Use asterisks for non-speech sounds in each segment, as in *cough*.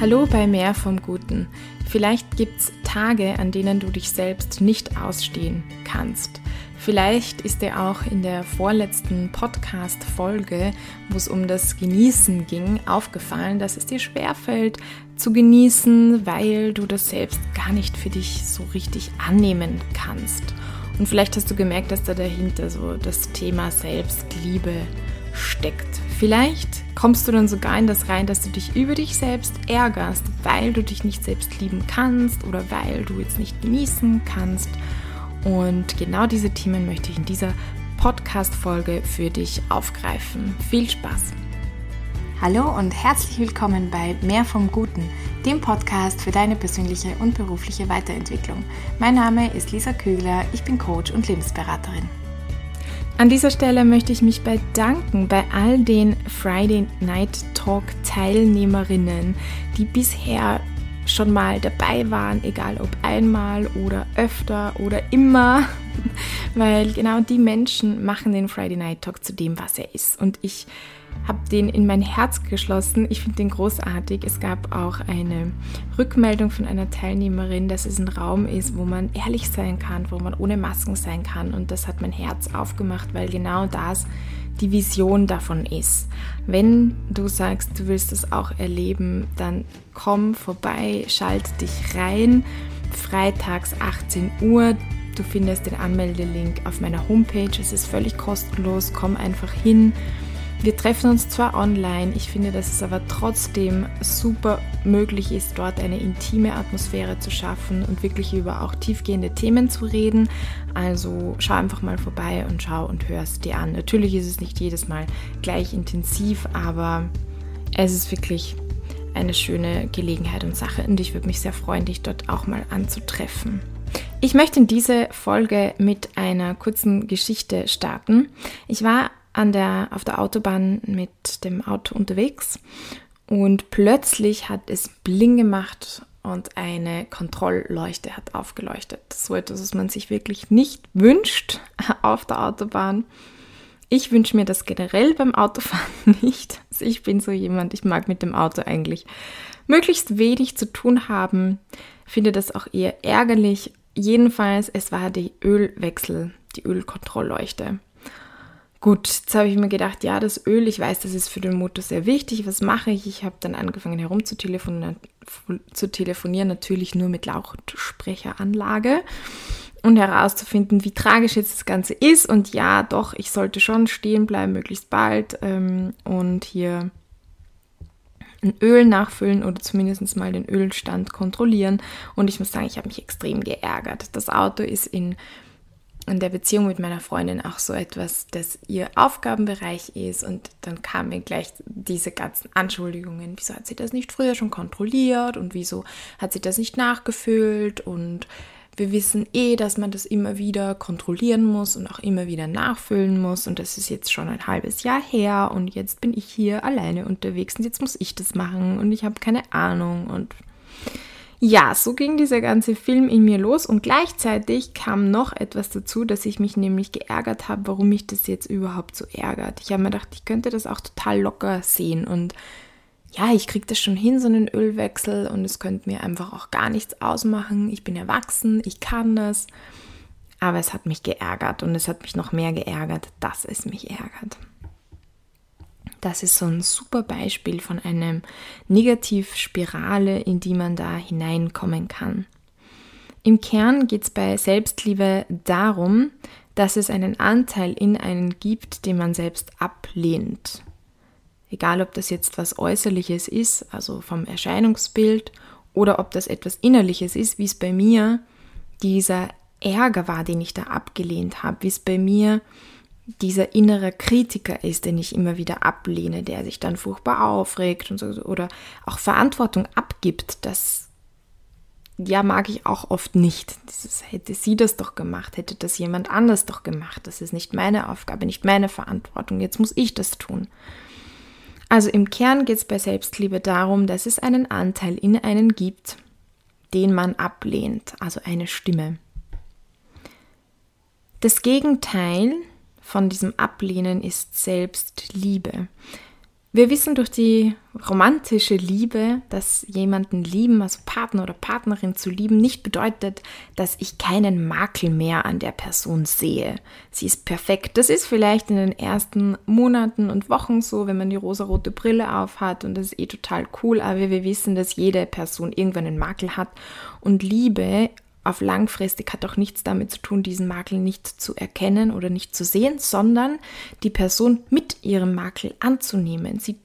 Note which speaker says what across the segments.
Speaker 1: Hallo bei Mehr vom Guten. Vielleicht gibt es Tage, an denen du dich selbst nicht ausstehen kannst. Vielleicht ist dir auch in der vorletzten Podcast-Folge, wo es um das Genießen ging, aufgefallen, dass es dir schwerfällt zu genießen, weil du das selbst gar nicht für dich so richtig annehmen kannst. Und vielleicht hast du gemerkt, dass da dahinter so das Thema Selbstliebe steckt. Vielleicht kommst du dann sogar in das rein, dass du dich über dich selbst ärgerst, weil du dich nicht selbst lieben kannst oder weil du jetzt nicht genießen kannst. Und genau diese Themen möchte ich in dieser Podcast-Folge für dich aufgreifen. Viel Spaß!
Speaker 2: Hallo und herzlich willkommen bei Mehr vom Guten, dem Podcast für deine persönliche und berufliche Weiterentwicklung. Mein Name ist Lisa Kögler, ich bin Coach und Lebensberaterin.
Speaker 1: An dieser Stelle möchte ich mich bedanken bei all den Friday Night Talk Teilnehmerinnen, die bisher schon mal dabei waren, egal ob einmal oder öfter oder immer, *laughs* weil genau die Menschen machen den Friday Night Talk zu dem, was er ist. Und ich habe den in mein Herz geschlossen. Ich finde den großartig. Es gab auch eine Rückmeldung von einer Teilnehmerin, dass es ein Raum ist, wo man ehrlich sein kann, wo man ohne Masken sein kann. Und das hat mein Herz aufgemacht, weil genau das die Vision davon ist. Wenn du sagst, du willst das auch erleben, dann komm vorbei, schalt dich rein. Freitags 18 Uhr. Du findest den Anmeldelink auf meiner Homepage. Es ist völlig kostenlos. Komm einfach hin. Wir treffen uns zwar online, ich finde, dass es aber trotzdem super möglich ist, dort eine intime Atmosphäre zu schaffen und wirklich über auch tiefgehende Themen zu reden. Also schau einfach mal vorbei und schau und hör es dir an. Natürlich ist es nicht jedes Mal gleich intensiv, aber es ist wirklich eine schöne Gelegenheit und Sache und ich würde mich sehr freuen, dich dort auch mal anzutreffen. Ich möchte in diese Folge mit einer kurzen Geschichte starten. Ich war an der, auf der Autobahn mit dem Auto unterwegs und plötzlich hat es Bling gemacht und eine Kontrollleuchte hat aufgeleuchtet. So etwas, was man sich wirklich nicht wünscht *laughs* auf der Autobahn. Ich wünsche mir das generell beim Autofahren *laughs* nicht. Also ich bin so jemand, ich mag mit dem Auto eigentlich möglichst wenig zu tun haben, finde das auch eher ärgerlich. Jedenfalls, es war die Ölwechsel, die Ölkontrollleuchte. Gut, jetzt habe ich mir gedacht, ja, das Öl, ich weiß, das ist für den Motor sehr wichtig. Was mache ich? Ich habe dann angefangen herumzutelefonieren, zu telefonieren, natürlich nur mit Lautsprecheranlage und herauszufinden, wie tragisch jetzt das Ganze ist. Und ja, doch, ich sollte schon stehen bleiben, möglichst bald ähm, und hier ein Öl nachfüllen oder zumindest mal den Ölstand kontrollieren. Und ich muss sagen, ich habe mich extrem geärgert. Das Auto ist in in der Beziehung mit meiner Freundin auch so etwas, dass ihr Aufgabenbereich ist. Und dann kamen gleich diese ganzen Anschuldigungen. Wieso hat sie das nicht früher schon kontrolliert? Und wieso hat sie das nicht nachgefüllt? Und wir wissen eh, dass man das immer wieder kontrollieren muss und auch immer wieder nachfüllen muss. Und das ist jetzt schon ein halbes Jahr her. Und jetzt bin ich hier alleine unterwegs. Und jetzt muss ich das machen. Und ich habe keine Ahnung. Und ja, so ging dieser ganze Film in mir los und gleichzeitig kam noch etwas dazu, dass ich mich nämlich geärgert habe, warum mich das jetzt überhaupt so ärgert. Ich habe mir gedacht, ich könnte das auch total locker sehen und ja, ich kriege das schon hin, so einen Ölwechsel und es könnte mir einfach auch gar nichts ausmachen. Ich bin erwachsen, ich kann das. Aber es hat mich geärgert und es hat mich noch mehr geärgert, dass es mich ärgert. Das ist so ein super Beispiel von einem Negativspirale, in die man da hineinkommen kann. Im Kern geht es bei Selbstliebe darum, dass es einen Anteil in einen gibt, den man selbst ablehnt. Egal, ob das jetzt was Äußerliches ist, also vom Erscheinungsbild, oder ob das etwas Innerliches ist, wie es bei mir dieser Ärger war, den ich da abgelehnt habe, wie es bei mir dieser innere Kritiker ist, den ich immer wieder ablehne, der sich dann furchtbar aufregt und so oder auch Verantwortung abgibt, das ja mag ich auch oft nicht. Dieses hätte sie das doch gemacht, hätte das jemand anders doch gemacht. Das ist nicht meine Aufgabe, nicht meine Verantwortung. Jetzt muss ich das tun. Also im Kern geht es bei Selbstliebe darum, dass es einen Anteil in einen gibt, den man ablehnt, also eine Stimme. Das Gegenteil von diesem Ablehnen ist Selbstliebe. Wir wissen durch die romantische Liebe, dass jemanden lieben, also Partner oder Partnerin zu lieben, nicht bedeutet, dass ich keinen Makel mehr an der Person sehe. Sie ist perfekt. Das ist vielleicht in den ersten Monaten und Wochen so, wenn man die rosarote Brille aufhat und das ist eh total cool, aber wir wissen, dass jede Person irgendwann einen Makel hat und Liebe auf langfristig hat auch nichts damit zu tun, diesen Makel nicht zu erkennen oder nicht zu sehen, sondern die Person mit ihrem Makel anzunehmen, sie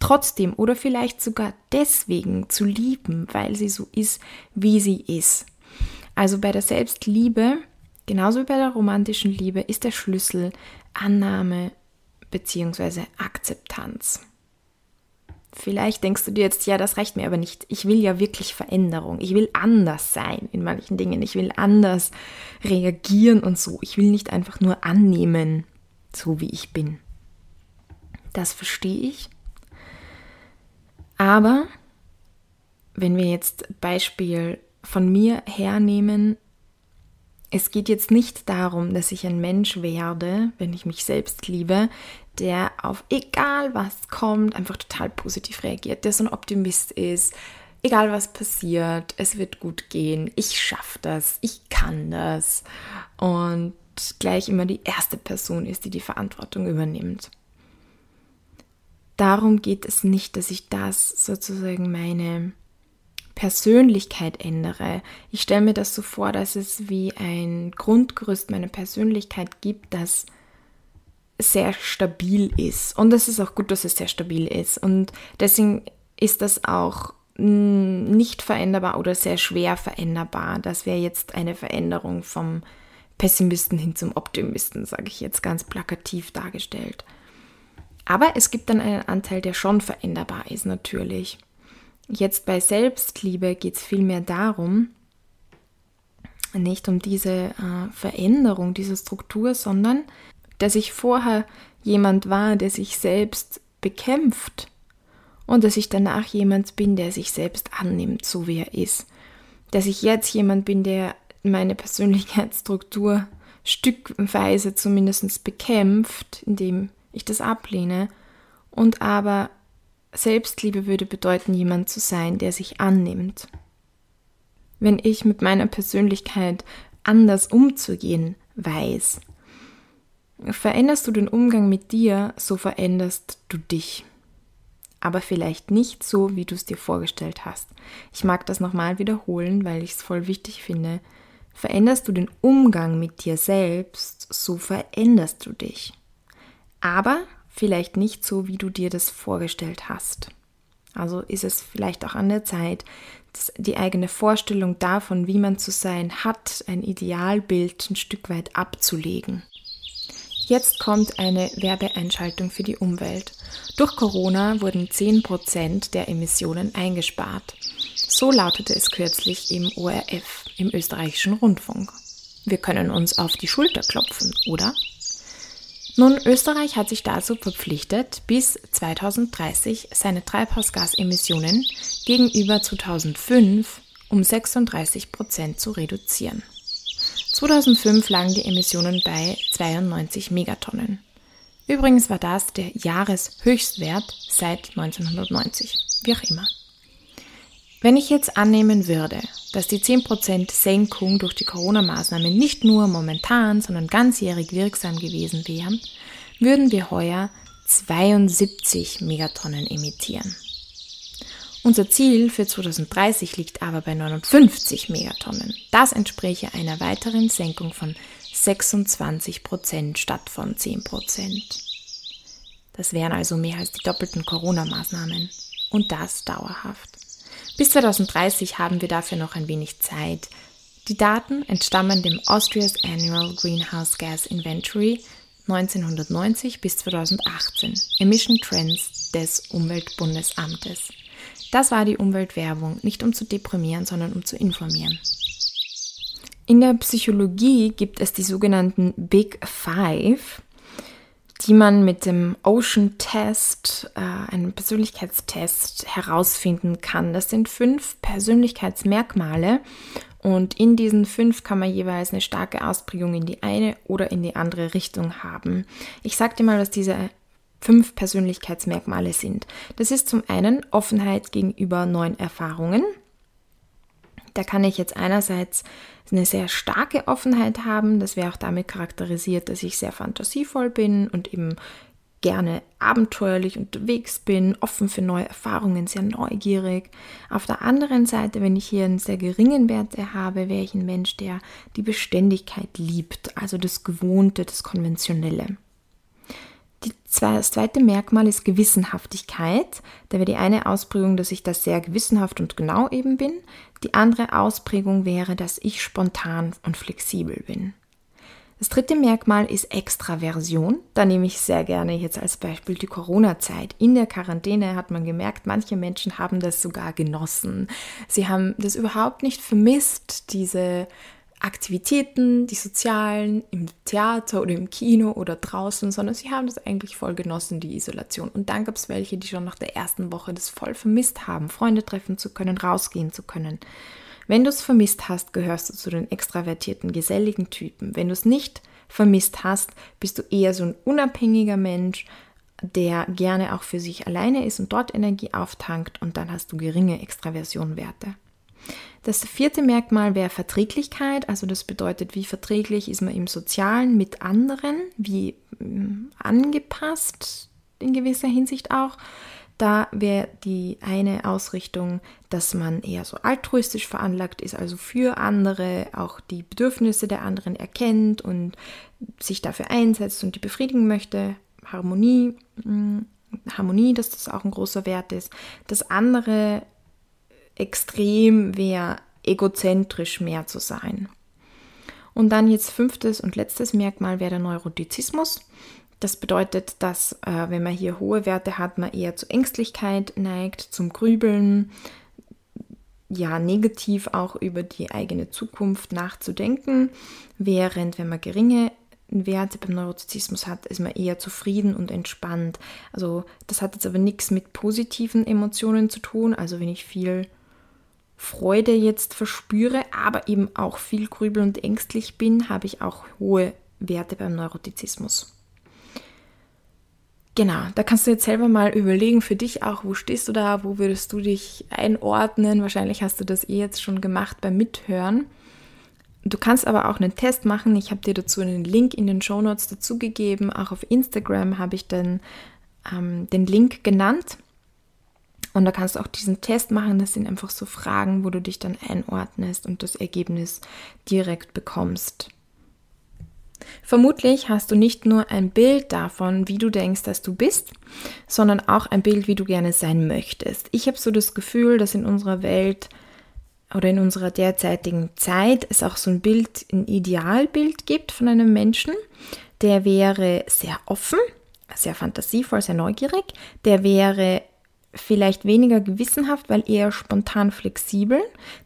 Speaker 1: trotzdem oder vielleicht sogar deswegen zu lieben, weil sie so ist, wie sie ist. Also bei der Selbstliebe, genauso wie bei der romantischen Liebe, ist der Schlüssel Annahme bzw. Akzeptanz. Vielleicht denkst du dir jetzt, ja, das reicht mir aber nicht. Ich will ja wirklich Veränderung. Ich will anders sein in manchen Dingen. Ich will anders reagieren und so. Ich will nicht einfach nur annehmen, so wie ich bin. Das verstehe ich. Aber wenn wir jetzt Beispiel von mir hernehmen, es geht jetzt nicht darum, dass ich ein Mensch werde, wenn ich mich selbst liebe, der auf egal was kommt, einfach total positiv reagiert, der so ein Optimist ist, egal was passiert, es wird gut gehen, ich schaffe das, ich kann das. Und gleich immer die erste Person ist, die die Verantwortung übernimmt. Darum geht es nicht, dass ich das sozusagen meine Persönlichkeit ändere. Ich stelle mir das so vor, dass es wie ein Grundgerüst meiner Persönlichkeit gibt, das sehr stabil ist. Und es ist auch gut, dass es sehr stabil ist. Und deswegen ist das auch nicht veränderbar oder sehr schwer veränderbar. Das wäre jetzt eine Veränderung vom Pessimisten hin zum Optimisten, sage ich jetzt ganz plakativ dargestellt. Aber es gibt dann einen Anteil, der schon veränderbar ist, natürlich. Jetzt bei Selbstliebe geht es vielmehr darum, nicht um diese äh, Veränderung dieser Struktur, sondern dass ich vorher jemand war, der sich selbst bekämpft und dass ich danach jemand bin, der sich selbst annimmt, so wie er ist. Dass ich jetzt jemand bin, der meine Persönlichkeitsstruktur stückweise zumindest bekämpft, indem ich das ablehne. Und aber Selbstliebe würde bedeuten, jemand zu sein, der sich annimmt. Wenn ich mit meiner Persönlichkeit anders umzugehen weiß, veränderst du den Umgang mit dir, so veränderst du dich. Aber vielleicht nicht so, wie du es dir vorgestellt hast. Ich mag das nochmal wiederholen, weil ich es voll wichtig finde. Veränderst du den Umgang mit dir selbst, so veränderst du dich aber vielleicht nicht so, wie du dir das vorgestellt hast. Also ist es vielleicht auch an der Zeit, die eigene Vorstellung davon, wie man zu sein hat, ein Idealbild ein Stück weit abzulegen. Jetzt kommt eine Werbeeinschaltung für die Umwelt. Durch Corona wurden 10% der Emissionen eingespart. So lautete es kürzlich im ORF, im österreichischen Rundfunk. Wir können uns auf die Schulter klopfen, oder? Nun, Österreich hat sich dazu verpflichtet, bis 2030 seine Treibhausgasemissionen gegenüber 2005 um 36 Prozent zu reduzieren. 2005 lagen die Emissionen bei 92 Megatonnen. Übrigens war das der Jahreshöchstwert seit 1990, wie auch immer. Wenn ich jetzt annehmen würde, dass die 10% Senkung durch die Corona-Maßnahmen nicht nur momentan, sondern ganzjährig wirksam gewesen wären, würden wir heuer 72 Megatonnen emittieren. Unser Ziel für 2030 liegt aber bei 59 Megatonnen. Das entspräche einer weiteren Senkung von 26% statt von 10% Das wären also mehr als die doppelten Corona-Maßnahmen. Und das dauerhaft. Bis 2030 haben wir dafür noch ein wenig Zeit. Die Daten entstammen dem Austria's Annual Greenhouse Gas Inventory 1990 bis 2018, Emission Trends des Umweltbundesamtes. Das war die Umweltwerbung, nicht um zu deprimieren, sondern um zu informieren. In der Psychologie gibt es die sogenannten Big Five die man mit dem Ocean Test, äh, einem Persönlichkeitstest, herausfinden kann. Das sind fünf Persönlichkeitsmerkmale und in diesen fünf kann man jeweils eine starke Ausprägung in die eine oder in die andere Richtung haben. Ich sage dir mal, was diese fünf Persönlichkeitsmerkmale sind. Das ist zum einen Offenheit gegenüber neuen Erfahrungen. Da kann ich jetzt einerseits eine sehr starke Offenheit haben. Das wäre auch damit charakterisiert, dass ich sehr fantasievoll bin und eben gerne abenteuerlich unterwegs bin, offen für neue Erfahrungen, sehr neugierig. Auf der anderen Seite, wenn ich hier einen sehr geringen Wert habe, wäre ich ein Mensch, der die Beständigkeit liebt, also das Gewohnte, das Konventionelle. Das zweite Merkmal ist Gewissenhaftigkeit. Da wäre die eine Ausprägung, dass ich da sehr gewissenhaft und genau eben bin. Die andere Ausprägung wäre, dass ich spontan und flexibel bin. Das dritte Merkmal ist Extraversion. Da nehme ich sehr gerne jetzt als Beispiel die Corona-Zeit. In der Quarantäne hat man gemerkt, manche Menschen haben das sogar genossen. Sie haben das überhaupt nicht vermisst, diese Aktivitäten, die sozialen, im Theater oder im Kino oder draußen, sondern sie haben das eigentlich voll genossen, die Isolation. Und dann gab es welche, die schon nach der ersten Woche das voll vermisst haben, Freunde treffen zu können, rausgehen zu können. Wenn du es vermisst hast, gehörst du zu den extravertierten, geselligen Typen. Wenn du es nicht vermisst hast, bist du eher so ein unabhängiger Mensch, der gerne auch für sich alleine ist und dort Energie auftankt und dann hast du geringe Extraversionwerte. Das vierte Merkmal wäre Verträglichkeit, also das bedeutet, wie verträglich ist man im Sozialen mit anderen, wie mm, angepasst in gewisser Hinsicht auch. Da wäre die eine Ausrichtung, dass man eher so altruistisch veranlagt ist, also für andere auch die Bedürfnisse der anderen erkennt und sich dafür einsetzt und die befriedigen möchte. Harmonie, mm, Harmonie, dass das auch ein großer Wert ist. Das andere extrem wäre, egozentrisch mehr zu sein. Und dann jetzt fünftes und letztes Merkmal wäre der Neurotizismus. Das bedeutet, dass äh, wenn man hier hohe Werte hat, man eher zur Ängstlichkeit neigt, zum Grübeln, ja, negativ auch über die eigene Zukunft nachzudenken, während wenn man geringe Werte beim Neurotizismus hat, ist man eher zufrieden und entspannt. Also das hat jetzt aber nichts mit positiven Emotionen zu tun. Also wenn ich viel Freude jetzt verspüre, aber eben auch viel grübel und ängstlich bin, habe ich auch hohe Werte beim Neurotizismus. Genau, da kannst du jetzt selber mal überlegen für dich auch, wo stehst du da, wo würdest du dich einordnen. Wahrscheinlich hast du das eh jetzt schon gemacht beim Mithören. Du kannst aber auch einen Test machen. Ich habe dir dazu einen Link in den Show Notes dazugegeben. Auch auf Instagram habe ich dann ähm, den Link genannt. Und da kannst du auch diesen Test machen. Das sind einfach so Fragen, wo du dich dann einordnest und das Ergebnis direkt bekommst. Vermutlich hast du nicht nur ein Bild davon, wie du denkst, dass du bist, sondern auch ein Bild, wie du gerne sein möchtest. Ich habe so das Gefühl, dass in unserer Welt oder in unserer derzeitigen Zeit es auch so ein Bild, ein Idealbild gibt von einem Menschen, der wäre sehr offen, sehr fantasievoll, sehr neugierig, der wäre vielleicht weniger gewissenhaft, weil eher spontan flexibel.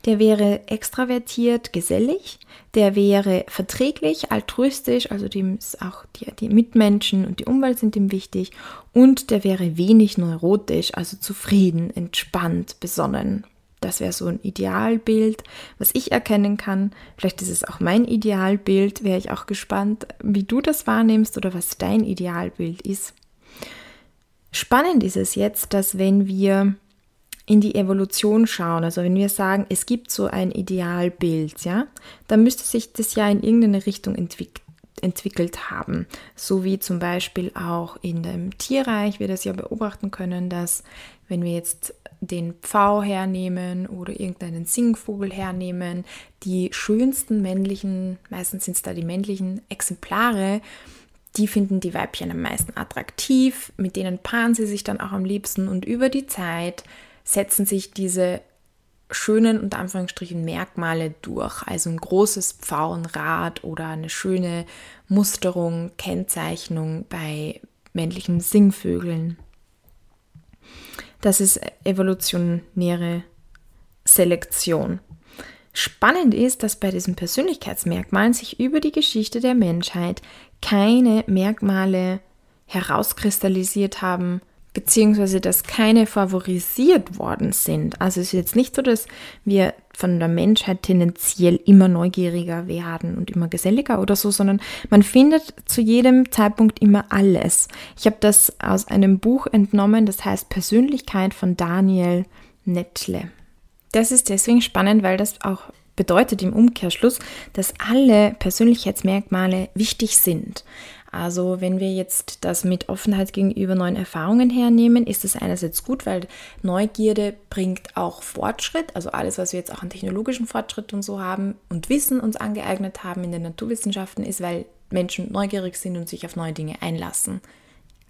Speaker 1: Der wäre extravertiert, gesellig. Der wäre verträglich, altruistisch, also dem ist auch die, die Mitmenschen und die Umwelt sind ihm wichtig. Und der wäre wenig neurotisch, also zufrieden, entspannt, besonnen. Das wäre so ein Idealbild, was ich erkennen kann. Vielleicht ist es auch mein Idealbild. Wäre ich auch gespannt, wie du das wahrnimmst oder was dein Idealbild ist. Spannend ist es jetzt, dass wenn wir in die Evolution schauen, also wenn wir sagen, es gibt so ein Idealbild, ja, dann müsste sich das ja in irgendeine Richtung entwick entwickelt haben. So wie zum Beispiel auch in dem Tierreich wir das ja beobachten können, dass wenn wir jetzt den Pfau hernehmen oder irgendeinen Singvogel hernehmen, die schönsten männlichen, meistens sind es da die männlichen Exemplare, die finden die Weibchen am meisten attraktiv, mit denen paaren sie sich dann auch am liebsten und über die Zeit setzen sich diese schönen und Anführungsstrichen Merkmale durch. Also ein großes Pfauenrad oder eine schöne Musterung, Kennzeichnung bei männlichen Singvögeln. Das ist evolutionäre Selektion. Spannend ist, dass bei diesen Persönlichkeitsmerkmalen sich über die Geschichte der Menschheit keine Merkmale herauskristallisiert haben, beziehungsweise dass keine favorisiert worden sind. Also es ist jetzt nicht so, dass wir von der Menschheit tendenziell immer neugieriger werden und immer geselliger oder so, sondern man findet zu jedem Zeitpunkt immer alles. Ich habe das aus einem Buch entnommen, das heißt Persönlichkeit von Daniel Nettle. Das ist deswegen spannend, weil das auch bedeutet im Umkehrschluss, dass alle Persönlichkeitsmerkmale wichtig sind. Also wenn wir jetzt das mit Offenheit gegenüber neuen Erfahrungen hernehmen, ist es einerseits gut, weil Neugierde bringt auch Fortschritt, also alles, was wir jetzt auch an technologischen Fortschritt und so haben und Wissen uns angeeignet haben in den Naturwissenschaften, ist, weil Menschen neugierig sind und sich auf neue Dinge einlassen.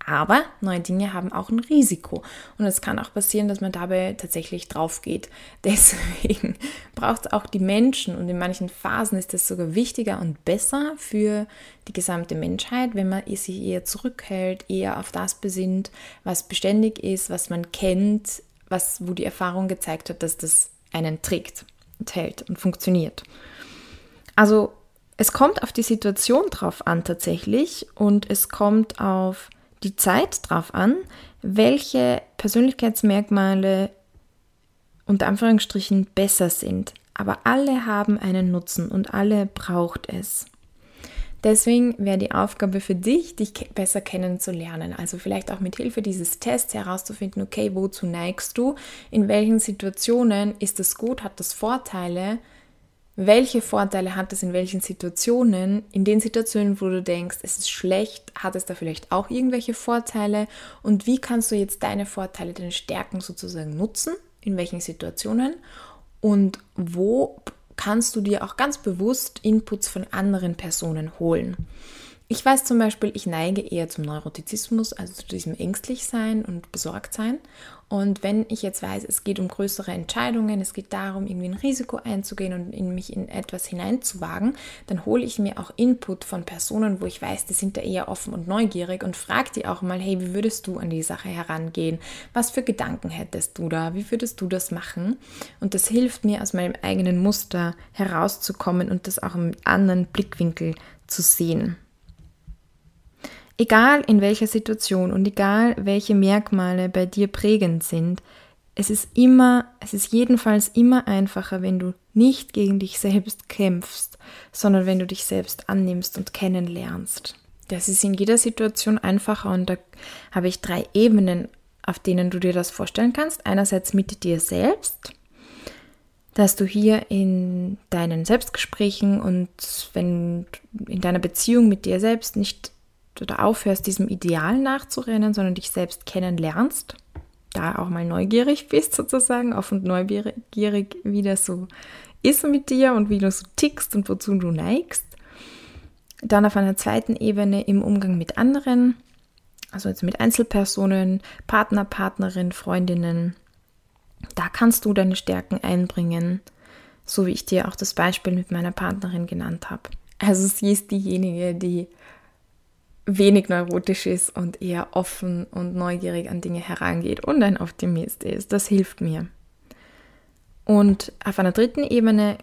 Speaker 1: Aber neue Dinge haben auch ein Risiko. Und es kann auch passieren, dass man dabei tatsächlich drauf geht. *laughs* Deswegen braucht es auch die Menschen und in manchen Phasen ist es sogar wichtiger und besser für die gesamte Menschheit, wenn man sich eher zurückhält, eher auf das besinnt, was beständig ist, was man kennt, was, wo die Erfahrung gezeigt hat, dass das einen trägt und hält und funktioniert. Also es kommt auf die Situation drauf an tatsächlich und es kommt auf die Zeit drauf an, welche Persönlichkeitsmerkmale unter Anführungsstrichen besser sind. Aber alle haben einen Nutzen und alle braucht es. Deswegen wäre die Aufgabe für dich, dich besser kennenzulernen. Also vielleicht auch mit Hilfe dieses Tests herauszufinden, okay, wozu neigst du? In welchen Situationen ist es gut? Hat das Vorteile? Welche Vorteile hat es in welchen Situationen, in den Situationen, wo du denkst, es ist schlecht, hat es da vielleicht auch irgendwelche Vorteile und wie kannst du jetzt deine Vorteile, deine Stärken sozusagen nutzen, in welchen Situationen und wo kannst du dir auch ganz bewusst Inputs von anderen Personen holen. Ich weiß zum Beispiel, ich neige eher zum Neurotizismus, also zu diesem Ängstlichsein und Besorgtsein. Und wenn ich jetzt weiß, es geht um größere Entscheidungen, es geht darum, irgendwie ein Risiko einzugehen und in mich in etwas hineinzuwagen, dann hole ich mir auch Input von Personen, wo ich weiß, die sind da eher offen und neugierig und frage die auch mal, hey, wie würdest du an die Sache herangehen? Was für Gedanken hättest du da? Wie würdest du das machen? Und das hilft mir, aus meinem eigenen Muster herauszukommen und das auch im anderen Blickwinkel zu sehen. Egal in welcher Situation und egal welche Merkmale bei dir prägend sind, es ist immer, es ist jedenfalls immer einfacher, wenn du nicht gegen dich selbst kämpfst, sondern wenn du dich selbst annimmst und kennenlernst. Das ist in jeder Situation einfacher und da habe ich drei Ebenen, auf denen du dir das vorstellen kannst. Einerseits mit dir selbst, dass du hier in deinen Selbstgesprächen und wenn in deiner Beziehung mit dir selbst nicht oder aufhörst, diesem Ideal nachzurennen, sondern dich selbst kennenlernst, da auch mal neugierig *laughs* bist sozusagen, offen und neugierig, wie das so ist mit dir und wie du so tickst und wozu du neigst. Dann auf einer zweiten Ebene im Umgang mit anderen, also jetzt mit Einzelpersonen, Partner, Partnerin, Freundinnen. Da kannst du deine Stärken einbringen, so wie ich dir auch das Beispiel mit meiner Partnerin genannt habe. Also sie ist diejenige, die wenig neurotisch ist und eher offen und neugierig an Dinge herangeht und ein Optimist ist. Das hilft mir. Und auf einer dritten Ebene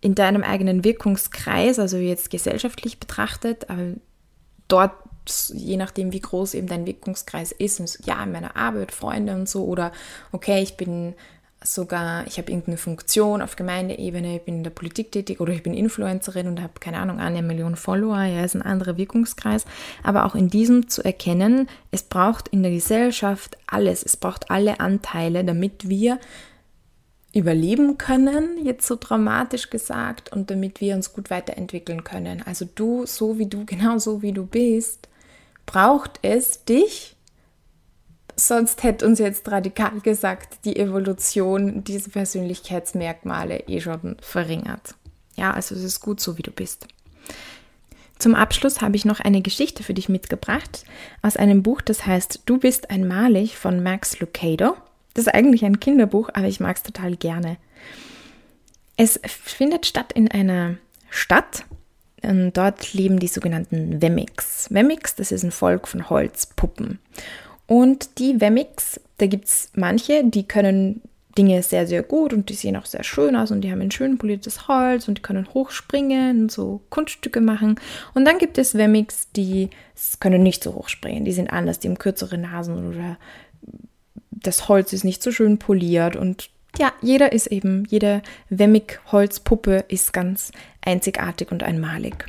Speaker 1: in deinem eigenen Wirkungskreis, also jetzt gesellschaftlich betrachtet, aber dort, je nachdem, wie groß eben dein Wirkungskreis ist, ja, in meiner Arbeit, Freunde und so, oder okay, ich bin sogar, ich habe irgendeine Funktion auf Gemeindeebene, ich bin in der Politik tätig oder ich bin Influencerin und habe, keine Ahnung, eine Million Follower, ja, ist ein anderer Wirkungskreis. Aber auch in diesem zu erkennen, es braucht in der Gesellschaft alles, es braucht alle Anteile, damit wir überleben können, jetzt so dramatisch gesagt, und damit wir uns gut weiterentwickeln können. Also du, so wie du, *laughs* genau so wie du bist, braucht es dich Sonst hätte uns jetzt radikal gesagt, die Evolution diese Persönlichkeitsmerkmale eh schon verringert. Ja, also es ist gut so, wie du bist. Zum Abschluss habe ich noch eine Geschichte für dich mitgebracht aus einem Buch, das heißt Du bist einmalig von Max Lucado. Das ist eigentlich ein Kinderbuch, aber ich mag es total gerne. Es findet statt in einer Stadt. Und dort leben die sogenannten Wemmix. Wemmix, das ist ein Volk von Holzpuppen. Und die Wemmix, da gibt es manche, die können Dinge sehr, sehr gut und die sehen auch sehr schön aus und die haben ein schön poliertes Holz und die können hochspringen und so Kunststücke machen. Und dann gibt es Wemmix, die können nicht so hoch springen, die sind anders, die haben kürzere Nasen oder das Holz ist nicht so schön poliert und ja, jeder ist eben, jede Wemmig-Holzpuppe ist ganz einzigartig und einmalig.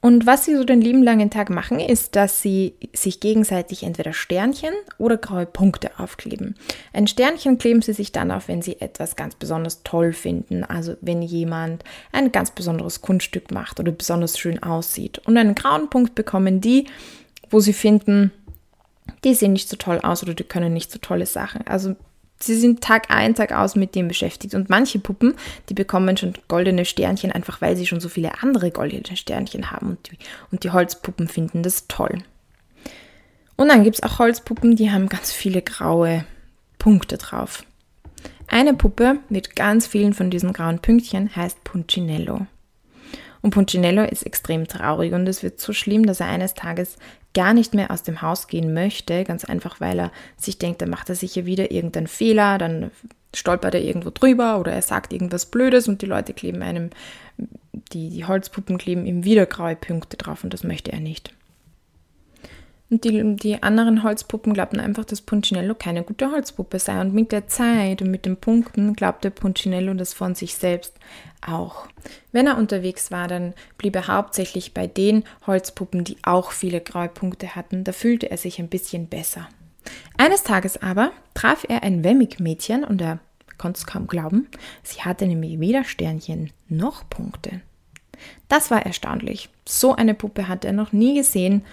Speaker 1: Und was sie so den lieben langen Tag machen, ist, dass sie sich gegenseitig entweder Sternchen oder graue Punkte aufkleben. Ein Sternchen kleben sie sich dann auf, wenn sie etwas ganz besonders toll finden. Also wenn jemand ein ganz besonderes Kunststück macht oder besonders schön aussieht. Und einen grauen Punkt bekommen die, wo sie finden, die sehen nicht so toll aus oder die können nicht so tolle Sachen. Also sie sind Tag ein, Tag aus mit dem beschäftigt. Und manche Puppen, die bekommen schon goldene Sternchen, einfach weil sie schon so viele andere goldene Sternchen haben. Und die, und die Holzpuppen finden das toll. Und dann gibt es auch Holzpuppen, die haben ganz viele graue Punkte drauf. Eine Puppe mit ganz vielen von diesen grauen Pünktchen heißt Puncinello. Und Puncinello ist extrem traurig und es wird so schlimm, dass er eines Tages gar nicht mehr aus dem Haus gehen möchte, ganz einfach, weil er sich denkt, dann macht er sicher wieder irgendeinen Fehler, dann stolpert er irgendwo drüber oder er sagt irgendwas Blödes und die Leute kleben einem, die, die Holzpuppen kleben ihm wieder graue Punkte drauf und das möchte er nicht. Und die, die anderen Holzpuppen glaubten einfach, dass Puncinello keine gute Holzpuppe sei. Und mit der Zeit und mit den Punkten glaubte Puncinello das von sich selbst auch. Wenn er unterwegs war, dann blieb er hauptsächlich bei den Holzpuppen, die auch viele graue Punkte hatten. Da fühlte er sich ein bisschen besser. Eines Tages aber traf er ein Wemmig-Mädchen und er konnte es kaum glauben. Sie hatte nämlich weder Sternchen noch Punkte. Das war erstaunlich. So eine Puppe hatte er noch nie gesehen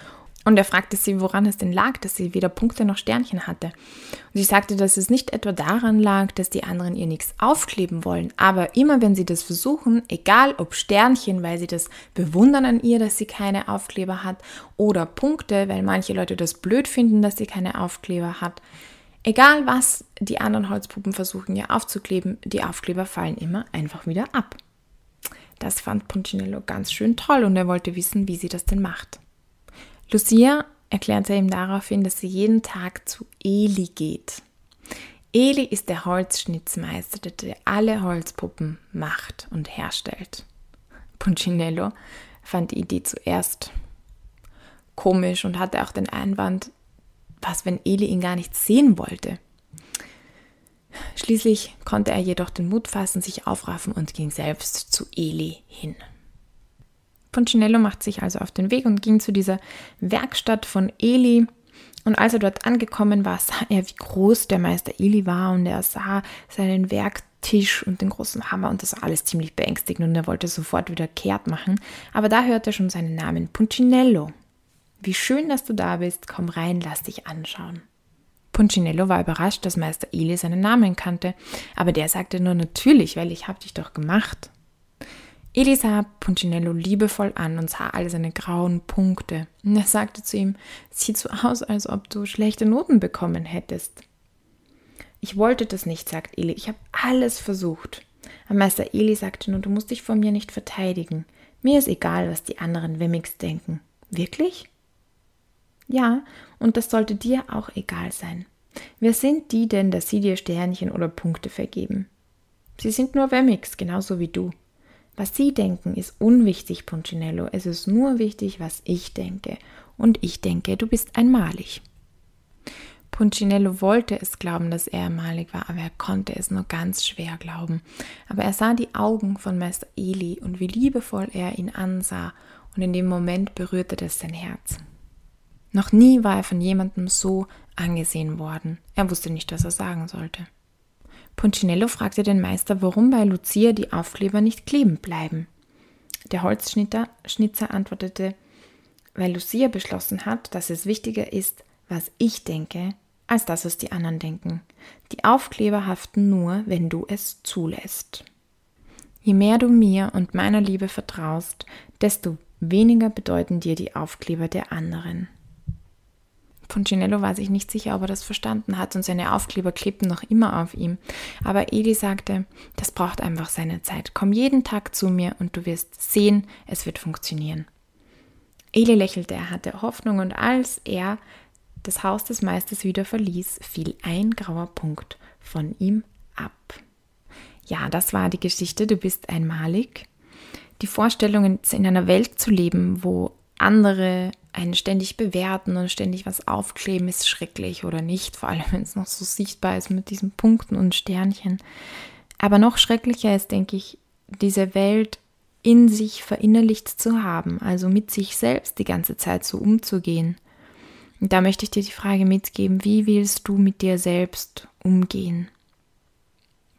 Speaker 1: und er fragte sie, woran es denn lag, dass sie weder Punkte noch Sternchen hatte. Und sie sagte, dass es nicht etwa daran lag, dass die anderen ihr nichts aufkleben wollen, aber immer wenn sie das versuchen, egal ob Sternchen, weil sie das bewundern an ihr, dass sie keine Aufkleber hat, oder Punkte, weil manche Leute das blöd finden, dass sie keine Aufkleber hat, egal was die anderen Holzpuppen versuchen ihr aufzukleben, die Aufkleber fallen immer einfach wieder ab. Das fand Puncinello ganz schön toll und er wollte wissen, wie sie das denn macht. Lucia erklärte ihm daraufhin, dass sie jeden Tag zu Eli geht. Eli ist der Holzschnitzmeister, der alle Holzpuppen macht und herstellt. Puncinello fand die Idee zuerst komisch und hatte auch den Einwand, was, wenn Eli ihn gar nicht sehen wollte. Schließlich konnte er jedoch den Mut fassen, sich aufraffen und ging selbst zu Eli hin. Punchinello macht sich also auf den Weg und ging zu dieser Werkstatt von Eli. Und als er dort angekommen war, sah er, wie groß der Meister Eli war und er sah seinen Werktisch und den großen Hammer und das war alles ziemlich beängstigend und er wollte sofort wieder kehrt machen. Aber da hörte er schon seinen Namen, Punchinello. Wie schön, dass du da bist, komm rein, lass dich anschauen. Punchinello war überrascht, dass Meister Eli seinen Namen kannte, aber der sagte nur natürlich, weil ich hab dich doch gemacht. Eli sah Punchinello liebevoll an und sah all seine grauen Punkte. Und er sagte zu ihm, sieht so aus, als ob du schlechte Noten bekommen hättest. Ich wollte das nicht, sagt Eli. Ich habe alles versucht. Aber Meister Eli sagte nur, du musst dich vor mir nicht verteidigen. Mir ist egal, was die anderen Wemmix denken. Wirklich? Ja, und das sollte dir auch egal sein. Wer sind die denn, dass sie dir Sternchen oder Punkte vergeben? Sie sind nur Wemmix, genauso wie du. Was Sie denken, ist unwichtig, Punchinello. Es ist nur wichtig, was ich denke. Und ich denke, du bist einmalig. Punchinello wollte es glauben, dass er einmalig war, aber er konnte es nur ganz schwer glauben. Aber er sah die Augen von Meister Eli und wie liebevoll er ihn ansah, und in dem Moment berührte das sein Herz. Noch nie war er von jemandem so angesehen worden. Er wusste nicht, was er sagen sollte. Punchinello fragte den Meister, warum bei Lucia die Aufkleber nicht kleben bleiben. Der Holzschnitter Schnitzer antwortete, weil Lucia beschlossen hat, dass es wichtiger ist, was ich denke, als das, was die anderen denken. Die Aufkleber haften nur, wenn du es zulässt. Je mehr du mir und meiner Liebe vertraust, desto weniger bedeuten dir die Aufkleber der anderen. Punchinello war sich nicht sicher, ob er das verstanden hat und seine Aufkleber klebten noch immer auf ihm. Aber Eli sagte, das braucht einfach seine Zeit. Komm jeden Tag zu mir und du wirst sehen, es wird funktionieren. Eli lächelte, er hatte Hoffnung und als er das Haus des Meisters wieder verließ, fiel ein grauer Punkt von ihm ab. Ja, das war die Geschichte, du bist einmalig. Die Vorstellung, in einer Welt zu leben, wo andere einen ständig bewerten und ständig was aufkleben, ist schrecklich oder nicht, vor allem wenn es noch so sichtbar ist mit diesen Punkten und Sternchen. Aber noch schrecklicher ist, denke ich, diese Welt in sich verinnerlicht zu haben, also mit sich selbst die ganze Zeit so umzugehen. Und da möchte ich dir die Frage mitgeben, wie willst du mit dir selbst umgehen?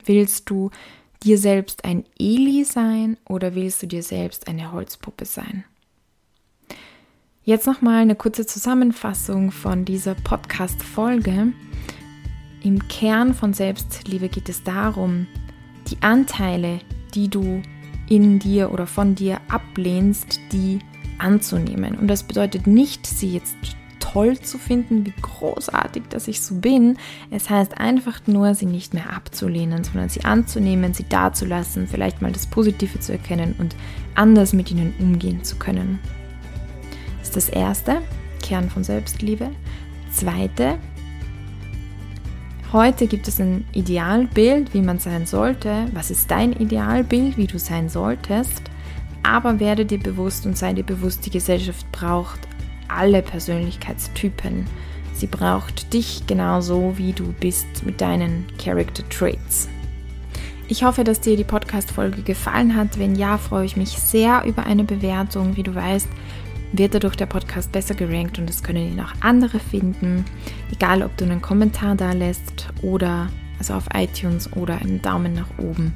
Speaker 1: Willst du dir selbst ein Eli sein oder willst du dir selbst eine Holzpuppe sein? Jetzt nochmal eine kurze Zusammenfassung von dieser Podcast-Folge. Im Kern von Selbstliebe geht es darum, die Anteile, die du in dir oder von dir ablehnst, die anzunehmen. Und das bedeutet nicht, sie jetzt toll zu finden, wie großartig, dass ich so bin. Es heißt einfach nur, sie nicht mehr abzulehnen, sondern sie anzunehmen, sie dazulassen, vielleicht mal das Positive zu erkennen und anders mit ihnen umgehen zu können. Das ist das erste, Kern von Selbstliebe. Zweite, heute gibt es ein Idealbild, wie man sein sollte. Was ist dein Idealbild, wie du sein solltest? Aber werde dir bewusst und sei dir bewusst, die Gesellschaft braucht alle Persönlichkeitstypen. Sie braucht dich genauso, wie du bist mit deinen Character Traits. Ich hoffe, dass dir die Podcast-Folge gefallen hat. Wenn ja, freue ich mich sehr über eine Bewertung. Wie du weißt, wird dadurch der Podcast besser gerankt und es können ihn auch andere finden. Egal, ob du einen Kommentar da lässt oder also auf iTunes oder einen Daumen nach oben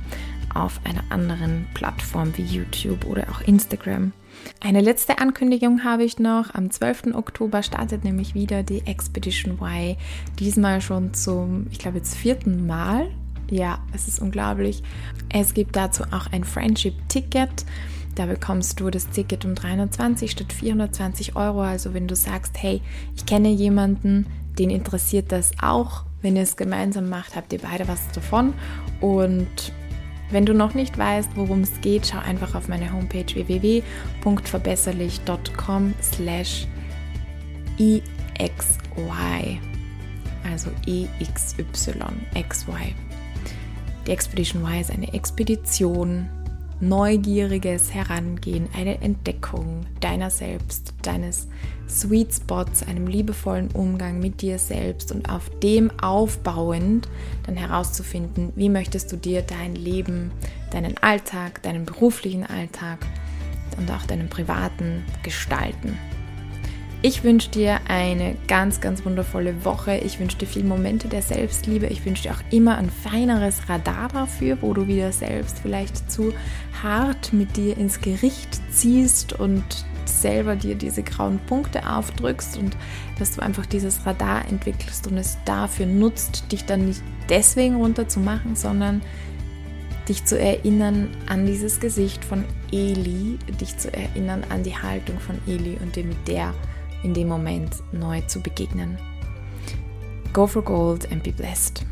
Speaker 1: auf einer anderen Plattform wie YouTube oder auch Instagram. Eine letzte Ankündigung habe ich noch. Am 12. Oktober startet nämlich wieder die Expedition Y. Diesmal schon zum, ich glaube jetzt vierten Mal. Ja, es ist unglaublich. Es gibt dazu auch ein Friendship-Ticket. Da bekommst du das Ticket um 320 statt 420 Euro. Also wenn du sagst, hey, ich kenne jemanden, den interessiert das auch. Wenn ihr es gemeinsam macht, habt ihr beide was davon. Und wenn du noch nicht weißt, worum es geht, schau einfach auf meine Homepage www.verbesserlich.com slash exy, also exy, xy. Die Expedition Y ist eine Expedition, neugieriges Herangehen, eine Entdeckung deiner selbst, deines Sweet Spots, einem liebevollen Umgang mit dir selbst und auf dem aufbauend dann herauszufinden, wie möchtest du dir dein Leben, deinen Alltag, deinen beruflichen Alltag und auch deinen privaten gestalten. Ich wünsche dir eine ganz, ganz wundervolle Woche. Ich wünsche dir viele Momente der Selbstliebe. Ich wünsche dir auch immer ein feineres Radar dafür, wo du wieder selbst vielleicht zu hart mit dir ins Gericht ziehst und selber dir diese grauen Punkte aufdrückst und dass du einfach dieses Radar entwickelst und es dafür nutzt, dich dann nicht deswegen runterzumachen, sondern dich zu erinnern an dieses Gesicht von Eli, dich zu erinnern an die Haltung von Eli und dir mit der in dem Moment neu zu begegnen. Go for gold and be blessed.